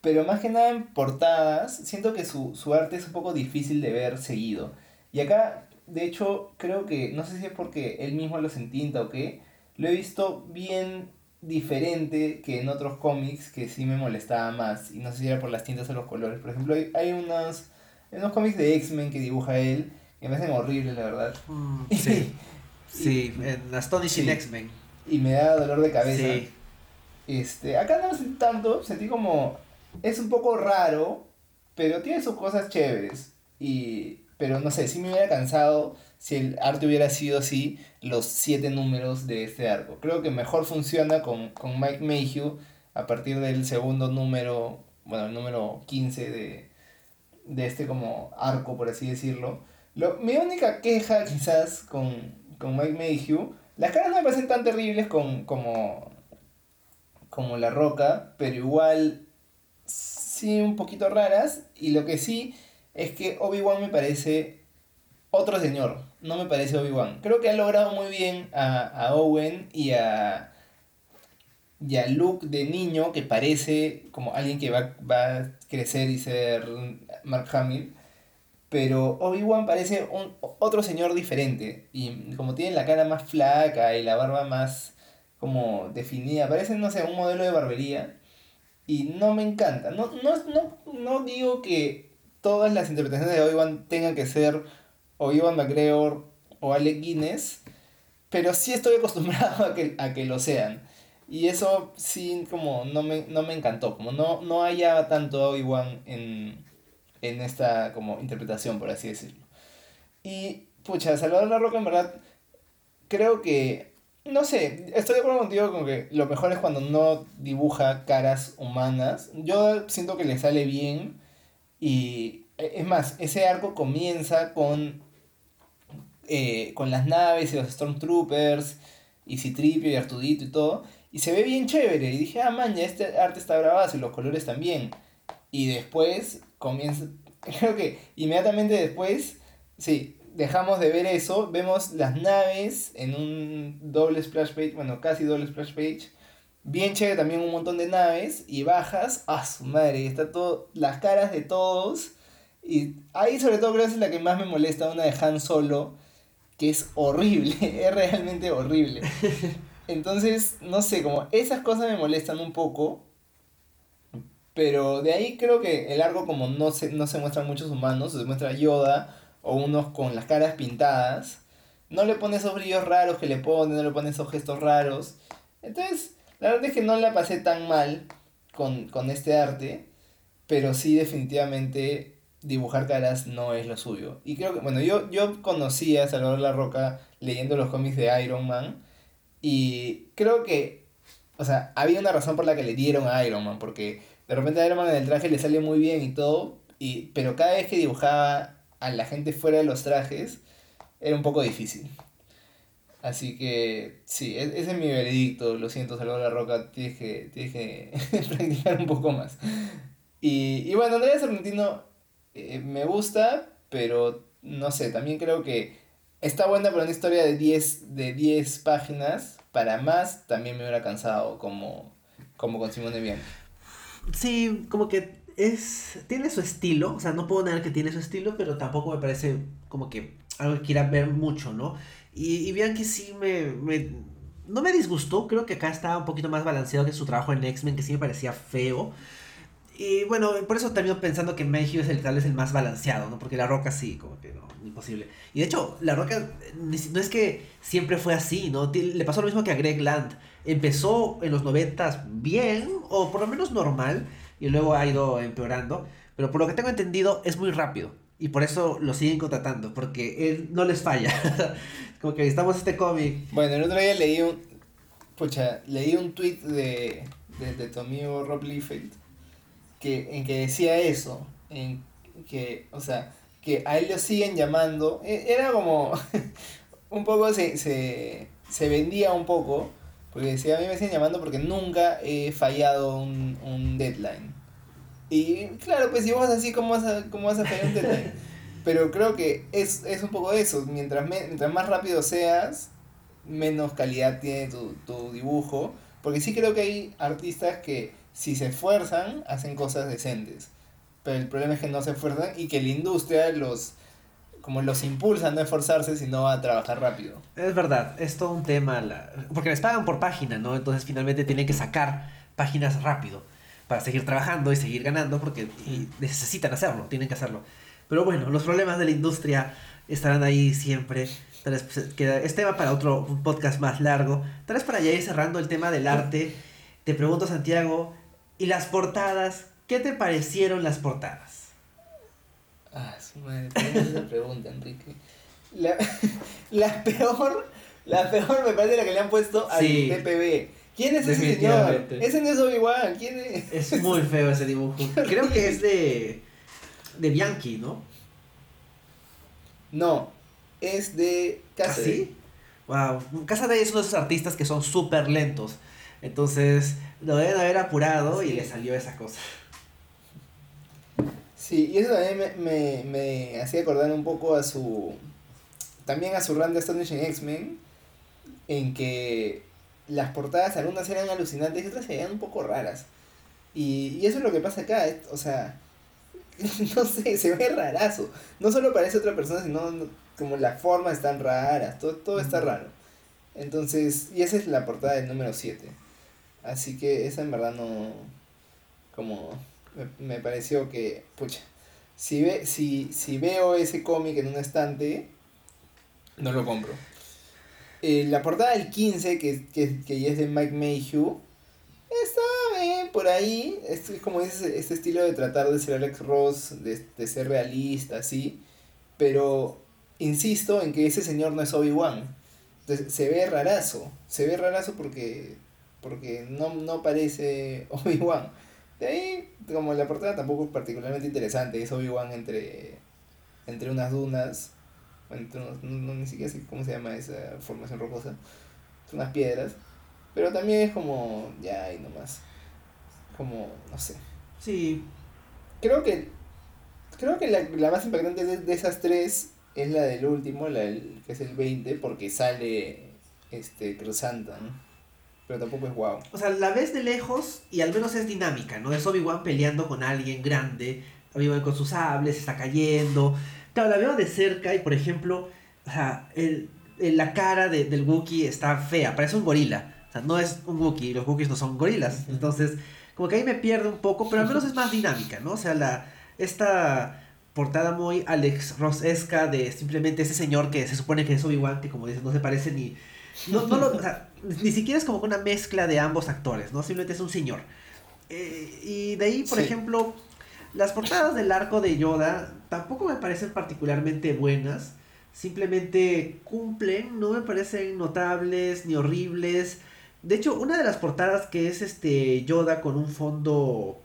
pero más que nada en portadas, siento que su, su arte es un poco difícil de ver seguido. Y acá, de hecho, creo que, no sé si es porque él mismo lo entinta o qué, lo he visto bien diferente que en otros cómics que sí me molestaba más. Y no sé si era por las tintas o los colores. Por ejemplo, hay, hay unos, unos cómics de X-Men que dibuja él que me hacen horribles, la verdad. Mm, sí, sí, en Astonishing sí. X-Men. Y me da dolor de cabeza. Sí. Este, acá no sentí tanto, sentí como es un poco raro, pero tiene sus cosas chéveres. Y, pero no sé, si me hubiera cansado si el arte hubiera sido así los siete números de este arco. Creo que mejor funciona con, con Mike Mayhew a partir del segundo número, bueno, el número 15 de, de este como arco, por así decirlo. Lo, mi única queja quizás con, con Mike Mayhew, las caras no me parecen tan terribles con, como, como La Roca, pero igual sí un poquito raras. Y lo que sí es que Obi-Wan me parece otro señor. No me parece Obi-Wan. Creo que ha logrado muy bien a, a Owen y a, y a Luke de niño, que parece como alguien que va, va a crecer y ser Mark Hamill. Pero Obi-Wan parece un, otro señor diferente. Y como tiene la cara más flaca y la barba más como definida, parece, no sé, un modelo de barbería y no me encanta. No, no, no, no digo que todas las interpretaciones de Obi-Wan tengan que ser o Iwan McGregor o Alec Guinness, pero sí estoy acostumbrado a que, a que lo sean. Y eso sí como no me, no me encantó, como no, no hallaba tanto a Obi-Wan en, en esta como interpretación, por así decirlo. Y, pucha, Salvador La Roca en verdad creo que no sé, estoy de acuerdo contigo con que lo mejor es cuando no dibuja caras humanas. Yo siento que le sale bien. Y e, es más, ese arco comienza con, eh, con las naves y los Stormtroopers. Y Citripio y Artudito y todo. Y se ve bien chévere. Y dije, ah, man, ya este arte está grabado y los colores también. Y después comienza. Creo que inmediatamente después. Sí, dejamos de ver eso, vemos las naves en un doble splash page, bueno, casi doble splash page. Bien chévere también un montón de naves y bajas, a su madre, está todo, las caras de todos. Y ahí sobre todo creo que es la que más me molesta, una de Han Solo, que es horrible, es realmente horrible. Entonces, no sé, como esas cosas me molestan un poco. Pero de ahí creo que el arco como no se, no se muestran muchos humanos, se muestra Yoda, o unos con las caras pintadas, no le pone esos brillos raros que le pone, no le pone esos gestos raros. Entonces, la verdad es que no la pasé tan mal con, con este arte, pero sí definitivamente dibujar caras no es lo suyo. Y creo que, bueno, yo, yo conocí a Salvador La Roca leyendo los cómics de Iron Man y creo que, o sea, había una razón por la que le dieron a Iron Man, porque de repente a Iron Man en el traje le sale muy bien y todo, y, pero cada vez que dibujaba a la gente fuera de los trajes era un poco difícil. Así que sí, e-, ese es mi veredicto. Lo siento, Salvador La Roca, tienes que, tienes que practicar un poco más. Y, y bueno, Andrea Sorrentino eh, me gusta, pero no sé, también creo que está buena para una historia de 10 de 10 páginas. Para más, también me hubiera cansado como, como con Simone Bianchi. Sí, como que es tiene su estilo, o sea, no puedo negar que tiene su estilo, pero tampoco me parece como que algo que quiera ver mucho, ¿no? Y, y Bianchi sí me, me, no me disgustó, creo que acá estaba un poquito más balanceado que su trabajo en X-Men, que sí me parecía feo. Y bueno, por eso termino pensando que Mayhew es el tal vez el más balanceado, ¿no? Porque La Roca sí, como que no, imposible. Y de hecho, La Roca no es que siempre fue así, ¿no? Le pasó lo mismo que a Greg Land. Empezó en los noventas bien, o por lo menos normal, y luego ha ido empeorando. Pero por lo que tengo entendido, es muy rápido. Y por eso lo siguen contratando, porque él no les falla. como que necesitamos este cómic. Bueno, el otro día leí un. Pucha, leí un tweet de, de, de tu amigo Rob Liefeld que, en que decía eso, en que, o sea, que a él lo siguen llamando, e, era como, un poco se, se, se vendía un poco, porque decía, a mí me siguen llamando porque nunca he fallado un, un deadline. Y claro, pues si vos así, ¿cómo vas a, cómo vas a fallar un deadline? Pero creo que es, es un poco eso, mientras, mientras más rápido seas, menos calidad tiene tu, tu dibujo, porque sí creo que hay artistas que si se esfuerzan, hacen cosas decentes. Pero el problema es que no se esfuerzan y que la industria los como los impulsa a no esforzarse, sino a trabajar rápido. Es verdad, es todo un tema, la... porque les pagan por página, ¿no? Entonces finalmente tienen que sacar páginas rápido para seguir trabajando y seguir ganando, porque necesitan hacerlo, tienen que hacerlo. Pero bueno, los problemas de la industria estarán ahí siempre. Tal vez pues, es tema para otro podcast más largo. Tal vez para ya ir cerrando el tema del arte. Te pregunto, Santiago, ¿y las portadas? ¿Qué te parecieron las portadas? Ah, su madre, una pregunta, Enrique. La, la, peor, la peor me parece la que le han puesto al sí, TPB. ¿Quién es ese señor? Ese no es Obi-Wan, ¿quién es? Es muy feo ese dibujo. Creo que es de, de Bianchi, ¿no? No, es de Cassidy. ¿Ah, sí? Wow. Cassidy es uno de esos artistas que son súper lentos. Entonces, lo deben haber apurado y le salió esa cosa. Sí, y eso también me, me, me hacía acordar un poco a su. También a su run de Astonishing X-Men, en que las portadas, algunas eran alucinantes y otras se veían un poco raras. Y, y eso es lo que pasa acá, o sea, no sé, se ve rarazo. No solo parece otra persona, sino como las formas están raras, todo, todo está raro. Entonces, y esa es la portada del número 7. Así que esa en verdad no. Como. Me, pareció que. Pucha. Si, ve, si, si veo ese cómic en un estante. No lo compro. Eh, la portada del 15, que, que, que ya es de Mike Mayhew. Está bien por ahí. Es, como ese, este estilo de tratar de ser Alex Ross, de, de ser realista, así. Pero insisto en que ese señor no es Obi-Wan. Entonces se ve rarazo. Se ve rarazo porque porque no, no parece Obi-Wan. De ahí, como la portada tampoco es particularmente interesante, es Obi-Wan entre, entre unas dunas, entre no, ni siquiera sé cómo se llama esa formación rocosa, unas piedras, pero también es como, ya, ahí nomás, como, no sé. Sí. Creo que, creo que la, la más impactante de, de, esas tres es la del último, la del, que es el 20, porque sale este Cruzanta, ¿no? pero tampoco es guau. O sea, la ves de lejos y al menos es dinámica, ¿no? Es Obi-Wan peleando con alguien grande, Obi-Wan con sus sables, está cayendo. Claro, la veo de cerca y, por ejemplo, o sea, el, la cara de, del Wookiee está fea, parece un gorila. O sea, no es un Wookiee, los Wookiees no son gorilas. Entonces, como que ahí me pierde un poco, pero al menos es más dinámica, ¿no? O sea, la, esta portada muy Alex Ross-esca de simplemente ese señor que se supone que es Obi-Wan, que como dices, no se parece ni... No, no lo, o sea, ni siquiera es como una mezcla de ambos actores, ¿no? Simplemente es un señor. Eh, y de ahí, por ejemplo, las portadas del arco de Yoda tampoco me parecen particularmente buenas. Simplemente cumplen, no me parecen notables ni horribles. De hecho, una de las portadas que es este Yoda con un fondo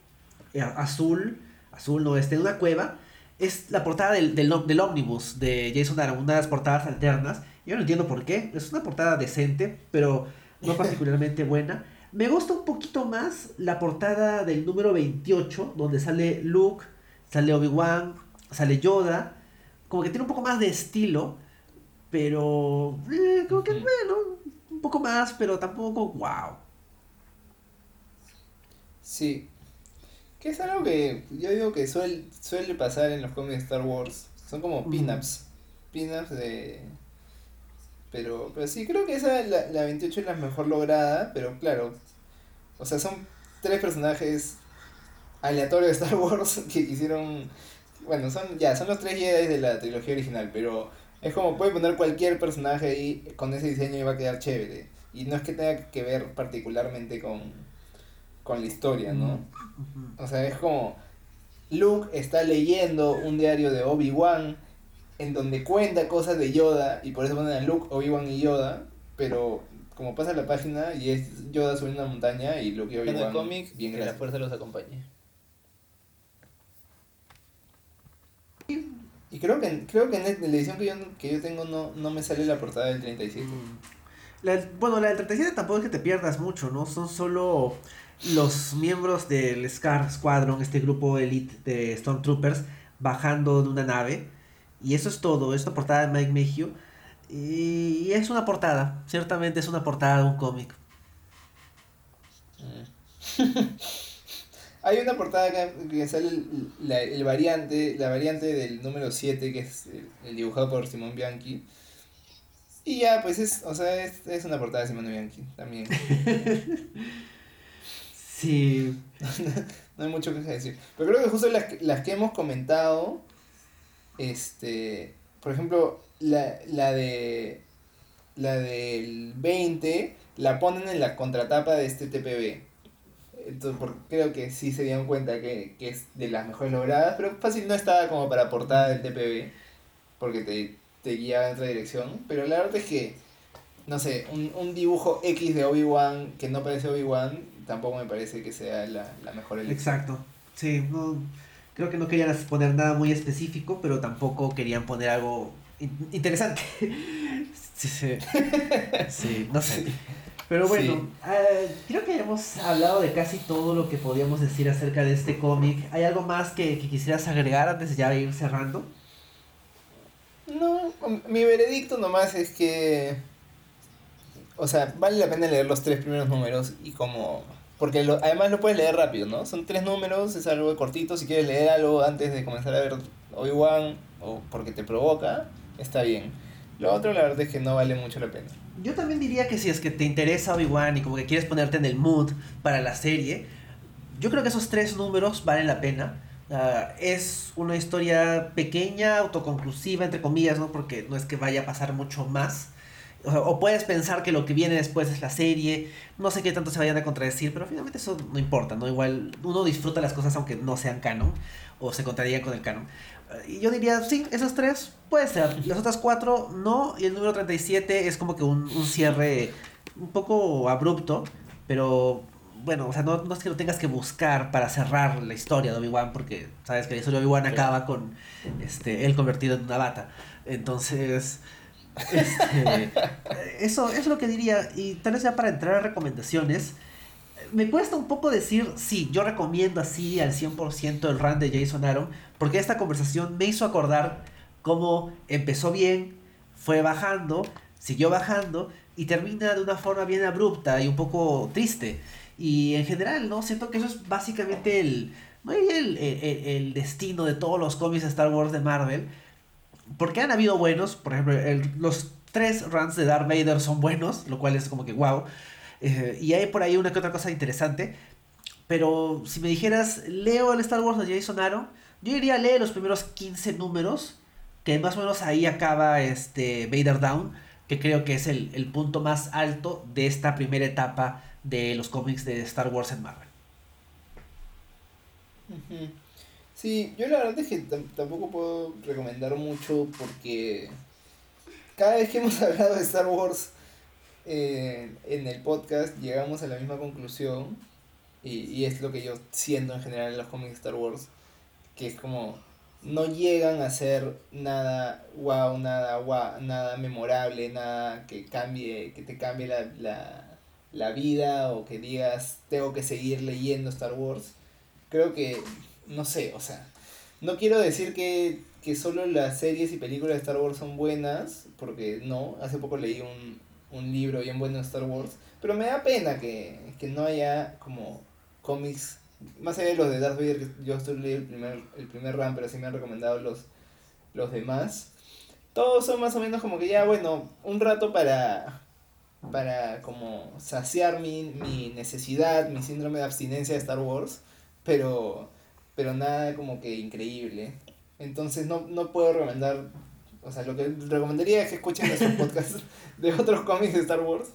eh, azul, azul no, este, en una cueva, es la portada del, del, del ómnibus de Jason Aaron, una de las portadas alternas Yo no entiendo por qué. Es una portada decente, pero no particularmente buena. Me gusta un poquito más la portada del número 28, donde sale Luke, sale Obi-Wan, sale Yoda. Como que tiene un poco más de estilo, pero eh, como que bueno, un poco más, pero tampoco wow. Sí. Que es algo que yo digo que suele, suele pasar en los cómics de Star Wars. Son como pin-ups. Pin-ups de... Pero, pero sí, creo que esa, la, la 28 es la mejor lograda, pero claro. O sea, son tres personajes aleatorios de Star Wars que quisieron... Bueno, son ya, son los tres Jedi de la trilogía original, pero es como puede poner cualquier personaje ahí con ese diseño y va a quedar chévere. Y no es que tenga que ver particularmente con, con la historia, ¿no? O sea, es como Luke está leyendo un diario de Obi-Wan en donde cuenta cosas de Yoda y por eso ponen a Luke, Obi-Wan y Yoda, pero como pasa la página y es Yoda subiendo una montaña y Luke y Obi-Wan el cómic, bien que la fuerza los acompañe. Y creo que, creo que en la edición que yo, que yo tengo no, no me sale la portada del 37. Mm. La, bueno, la del 37 tampoco es que te pierdas mucho, ¿no? Son solo los miembros del Scar Squadron, este grupo elite de Stormtroopers, bajando de una nave. Y eso es todo, es una portada de Mike Mejio. Y es una portada, ciertamente es una portada de un cómic. Hay una portada que, sale la, el variante, la variante del número 7, que es el, dibujado por Simón Bianchi. Y ya, pues es, o sea, es, es una portada de Simón Bianchi también. sí. no hay mucho que decir. Pero creo que justo las, las que hemos comentado, este, por ejemplo, la, la de la del 20 la ponen en la contratapa de este TPB. Entonces, porque creo que sí se dieron cuenta que, que, es de las mejores logradas, pero fácil no estaba como para portada del TPB, porque te, te guía en otra dirección. Pero la verdad es que, no sé, un, un dibujo X de Obi-Wan que no parece Obi-Wan, tampoco me parece que sea la, la mejor elección. Exacto, sí, no, creo que no querían poner nada muy específico, pero tampoco querían poner algo in interesante. sí, sí, sí, no sé. Pero bueno, sí. uh, creo que hemos hablado de casi todo lo que podíamos decir acerca de este cómic. ¿Hay algo más que, que, quisieras agregar antes de ya ir cerrando? No, mi veredicto nomás es que... O sea, vale la pena leer los tres primeros números y como... Porque lo, además lo puedes leer rápido, ¿no? Son tres números, es algo cortito. Si quieres leer algo antes de comenzar a ver Obi-Wan o porque te provoca, está bien. Lo otro, la verdad es que no vale mucho la pena. Yo también diría que si es que te interesa Obi-Wan y como que quieres ponerte en el mood para la serie, yo creo que esos tres números valen la pena. Uh, es una historia pequeña, autoconclusiva, entre comillas, ¿no? Porque no es que vaya a pasar mucho más. O, o, puedes pensar que lo que viene después es la serie. No sé qué tanto se vayan a contradecir, pero finalmente eso no importa, ¿no? Igual uno disfruta las cosas aunque no sean canon o se contradigan con el canon. Y yo diría, sí, esos tres puede ser. Las otras cuatro no. Y el número 37 es como que un, un cierre un poco abrupto. Pero bueno, o sea, no, no es que lo tengas que buscar para cerrar la historia de Obi-Wan. Porque sabes que la historia de Obi-Wan acaba con este, él convertido en una bata. Entonces, este, eso, eso es lo que diría. Y tal vez ya para entrar a recomendaciones me cuesta un poco decir, sí, yo recomiendo así al 100% el run de Jason Aaron, porque esta conversación me hizo acordar cómo empezó bien, fue bajando, siguió bajando y termina de una forma bien abrupta y un poco triste. Y en general, ¿no? Siento que eso es básicamente el, el, el, destino de todos los cómics de Star Wars de Marvel. Porque han habido buenos, por ejemplo, los tres runs de Darth Vader son buenos, lo cual es como que wow. Eh, y hay por ahí una que otra cosa interesante. Pero si me dijeras, leo el Star Wars de Jason Aaron, yo iría a leer los primeros 15 números, que más o menos ahí acaba este Vader Down, que creo que es el, el punto más alto de esta primera etapa de los cómics de Star Wars en Marvel. Sí, yo la verdad es que tampoco puedo recomendar mucho porque cada vez que hemos hablado de Star Wars eh, en el podcast llegamos a la misma conclusión y, y, es lo que yo siento en general en los cómics de Star Wars, que es como no llegan a ser nada wow, nada wow, nada memorable, nada que cambie, que te cambie la, la, la vida o que digas tengo que seguir leyendo Star Wars. Creo que, no sé, o sea, no quiero decir que, que solo las series y películas de Star Wars son buenas, porque no, hace poco leí un, un libro bien bueno de Star Wars, pero me da pena que, que no haya como cómics más allá de los de Darth Vader, que yo estoy leyendo el primer, el primer run, pero sí me han recomendado los, los demás. Todos son más o menos como que ya, bueno, un rato para, para como saciar mi, mi necesidad, mi síndrome de abstinencia de Star Wars, pero, pero nada como que increíble. Entonces no, no puedo recomendar, o sea, lo que recomendaría es que escuchen esos podcasts de otros cómics de Star Wars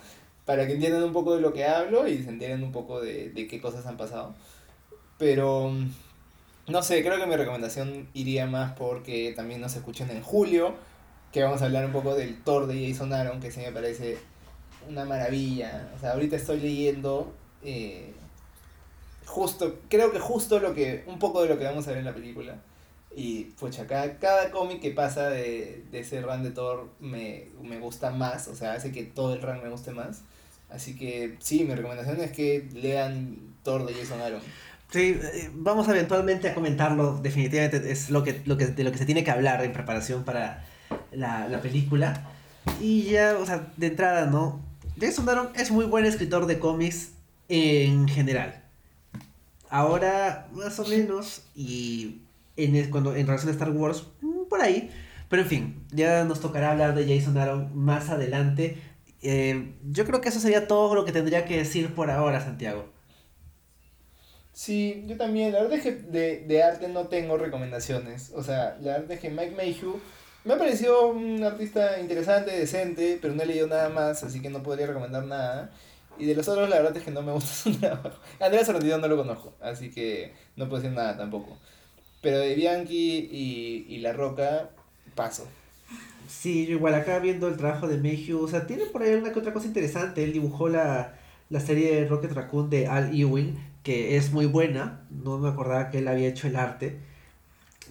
para que entiendan un poco de lo que hablo y se entiendan un poco de, de qué cosas han pasado. Pero no sé, creo que mi recomendación iría más porque también nos escuchen en julio, que vamos a hablar un poco del Thor de Jason Aaron, que sí me parece una maravilla. O sea, ahorita estoy leyendo eh, justo, creo que justo lo que, un poco de lo que vamos a ver en la película. Y pucha, cada, cada cómic que pasa de, de ese run de Thor me, me gusta más, o sea, hace que todo el run me guste más. Así que sí, mi recomendación es que lean Thor de Jason Aaron. Sí, eh, vamos eventualmente a comentarlo, definitivamente es lo que, lo que, de lo que se tiene que hablar en preparación para la, la película. Y ya, o sea, de entrada, ¿no? Jason Aaron es muy buen escritor de cómics en general. Ahora, más o menos, y en, el- cuando, en relación a Star Wars, mm, por ahí. Pero en fin, ya nos tocará hablar de Jason Aaron más adelante. Eh, yo creo que eso sería todo lo que tendría que decir por ahora, Santiago. Sí, yo también. La verdad es que de, de arte no tengo recomendaciones. O sea, la verdad es que Mike Mayhew me ha parecido un artista interesante, decente, pero no he leído nada más, así que no podría recomendar nada. Y de los otros, la verdad es que no me gusta su trabajo. Andrea Sorrentino no lo conozco, así que no puedo decir nada tampoco. Pero de Bianchi y, y La Roca, paso. Sí, yo igual acá viendo el trabajo de Mayhew, o sea, tiene por ahí una que otra cosa interesante. Él dibujó la, la serie de Rocket Raccoon de Al Ewing, que es muy buena. No me acordaba que él había hecho el arte.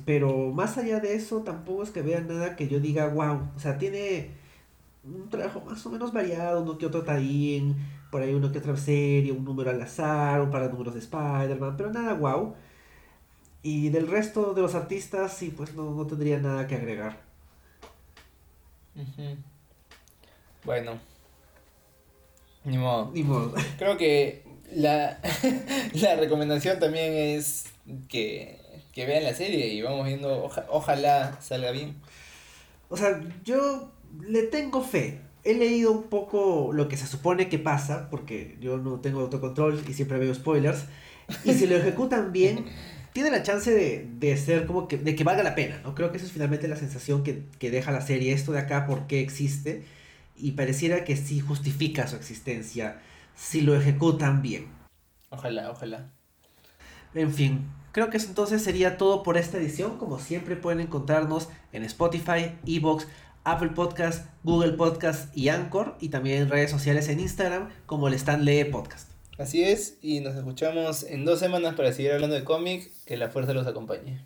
Pero más allá de eso, tampoco es que vea nada que yo diga, wow. O sea, tiene un trabajo más o menos variado, uno que otro tie por ahí uno que otra serie, un número al azar, un par de números de Spider-Man, pero nada wow. Y del resto de los artistas, sí, pues no, no tendría nada que agregar. Bueno. Ni modo. Ni modo. Creo que la, la recomendación también es que, que vean la serie y vamos viendo, oja- ojalá salga bien. O sea, yo le tengo fe. He leído un poco lo que se supone que pasa, porque yo no tengo autocontrol y siempre veo spoilers. Y si lo ejecutan bien, tiene la chance de, de ser como que, de que valga la pena, ¿no? Creo que esa es finalmente la sensación que, que deja la serie. Esto de acá, ¿por qué existe? Y pareciera que sí justifica su existencia si lo ejecutan bien. Ojalá, ojalá. En fin, creo que eso entonces sería todo por esta edición. Como siempre pueden encontrarnos en Spotify, Evox, Apple Podcast, Google Podcast y Anchor. Y también en redes sociales en Instagram como el Stanley Podcast. Así es, y nos escuchamos en dos semanas para seguir hablando de cómic. Que la fuerza los acompañe.